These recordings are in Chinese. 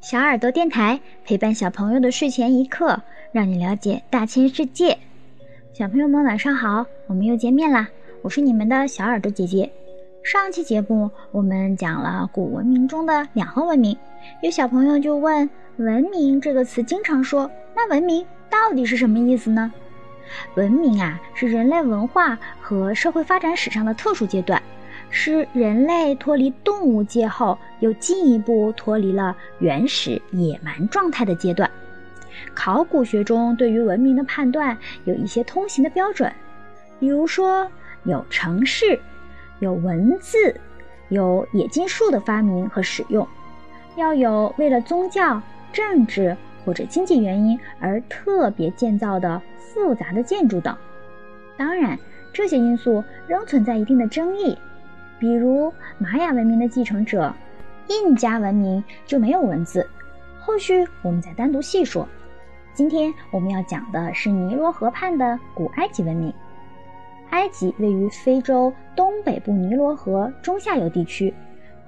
小耳朵电台陪伴小朋友的睡前一刻，让你了解大千世界。小朋友们晚上好，我们又见面啦！我是你们的小耳朵姐姐。上期节目我们讲了古文明中的两河文明，有小朋友就问：“文明这个词经常说，那文明到底是什么意思呢？”文明啊，是人类文化和社会发展史上的特殊阶段。是人类脱离动物界后，又进一步脱离了原始野蛮状态的阶段。考古学中对于文明的判断有一些通行的标准，比如说有城市、有文字、有冶金术的发明和使用，要有为了宗教、政治或者经济原因而特别建造的复杂的建筑等。当然，这些因素仍存在一定的争议。比如玛雅文明的继承者，印加文明就没有文字。后续我们再单独细说。今天我们要讲的是尼罗河畔的古埃及文明。埃及位于非洲东北部尼罗河中下游地区，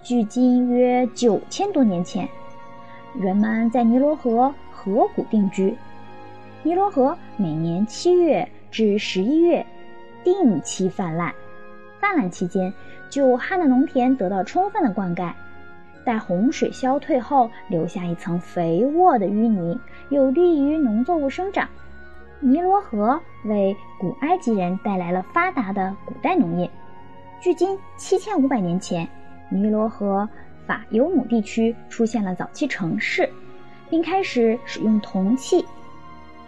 距今约九千多年前，人们在尼罗河河谷定居。尼罗河每年七月至十一月定期泛滥，泛滥期间。久旱的农田得到充分的灌溉，待洪水消退后，留下一层肥沃的淤泥，有利于农作物生长。尼罗河为古埃及人带来了发达的古代农业。距今七千五百年前，尼罗河法尤姆地区出现了早期城市，并开始使用铜器。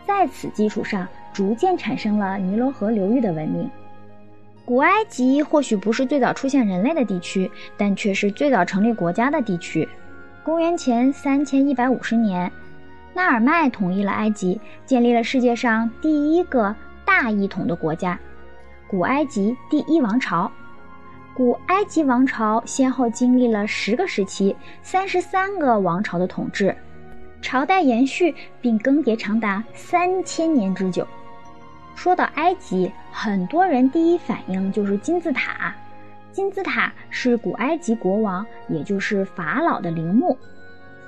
在此基础上，逐渐产生了尼罗河流域的文明。古埃及或许不是最早出现人类的地区，但却是最早成立国家的地区。公元前三千一百五十年，纳尔迈统一了埃及，建立了世界上第一个大一统的国家——古埃及第一王朝。古埃及王朝先后经历了十个时期、三十三个王朝的统治，朝代延续并更迭长达三千年之久。说到埃及，很多人第一反应就是金字塔。金字塔是古埃及国王，也就是法老的陵墓。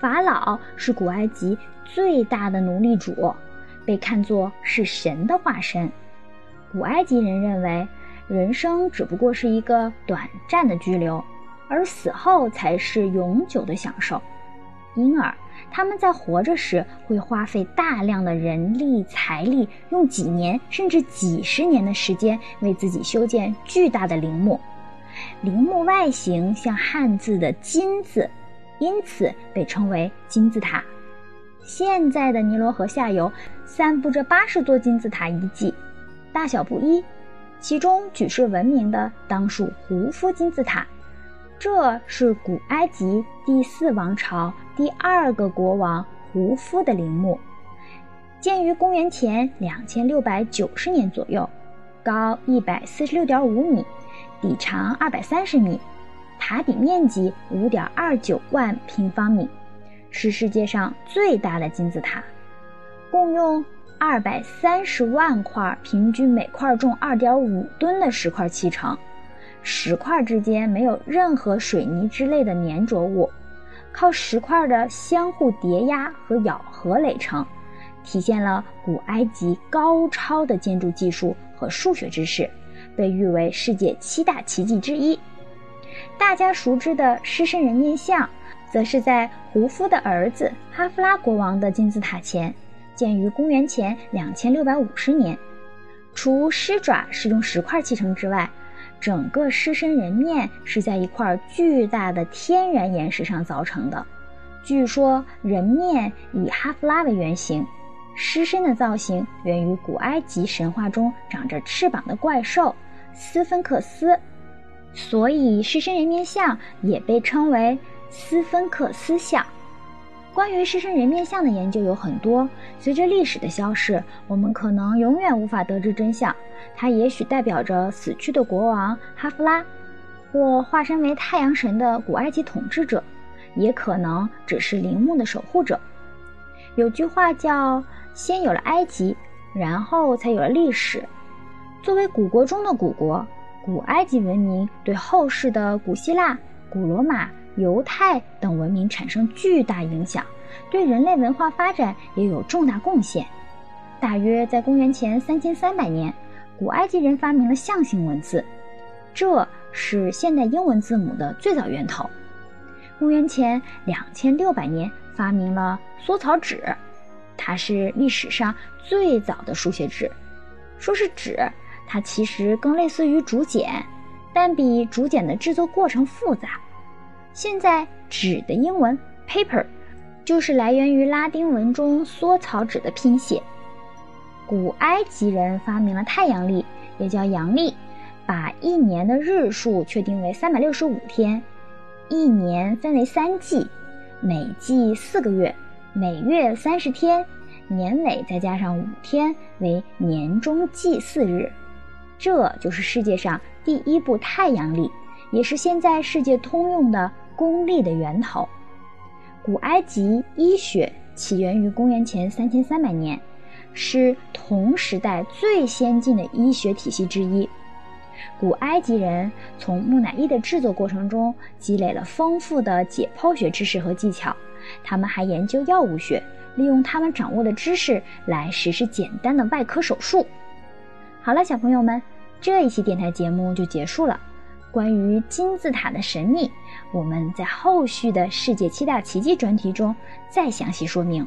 法老是古埃及最大的奴隶主，被看作是神的化身。古埃及人认为，人生只不过是一个短暂的居留，而死后才是永久的享受，因而。他们在活着时会花费大量的人力财力，用几年甚至几十年的时间为自己修建巨大的陵墓。陵墓外形像汉字的“金”字，因此被称为金字塔。现在的尼罗河下游散布着八十座金字塔遗迹，大小不一，其中举世闻名的当属胡夫金字塔。这是古埃及第四王朝第二个国王胡夫的陵墓，建于公元前两千六百九十年左右，高一百四十六点五米，底长二百三十米，塔底面积五点二九万平方米，是世界上最大的金字塔，共用二百三十万块，平均每块重二点五吨的石块砌成。石块之间没有任何水泥之类的粘着物，靠石块的相互叠压和咬合垒成，体现了古埃及高超的建筑技术和数学知识，被誉为世界七大奇迹之一。大家熟知的狮身人面像，则是在胡夫的儿子哈夫拉国王的金字塔前，建于公元前两千六百五十年。除狮爪是用石块砌成之外，整个狮身人面是在一块巨大的天然岩石上凿成的。据说人面以哈夫拉为原型，狮身的造型源于古埃及神话中长着翅膀的怪兽斯芬克斯，所以狮身人面像也被称为斯芬克斯像。关于狮身人面像的研究有很多，随着历史的消逝，我们可能永远无法得知真相。它也许代表着死去的国王哈夫拉，或化身为太阳神的古埃及统治者，也可能只是陵墓的守护者。有句话叫“先有了埃及，然后才有了历史”。作为古国中的古国，古埃及文明对后世的古希腊、古罗马。犹太等文明产生巨大影响，对人类文化发展也有重大贡献。大约在公元前三千三百年，古埃及人发明了象形文字，这是现代英文字母的最早源头。公元前两千六百年，发明了缩草纸，它是历史上最早的书写纸。说是纸，它其实更类似于竹简，但比竹简的制作过程复杂。现在纸的英文 paper 就是来源于拉丁文中缩草纸的拼写。古埃及人发明了太阳历，也叫阳历，把一年的日数确定为三百六十五天，一年分为三季，每季四个月，每月三十天，年尾再加上五天为年中祭祀日。这就是世界上第一部太阳历，也是现在世界通用的。公历的源头，古埃及医学起源于公元前三千三百年，是同时代最先进的医学体系之一。古埃及人从木乃伊的制作过程中积累了丰富的解剖学知识和技巧，他们还研究药物学，利用他们掌握的知识来实施简单的外科手术。好了，小朋友们，这一期电台节目就结束了。关于金字塔的神秘，我们在后续的世界七大奇迹专题中再详细说明。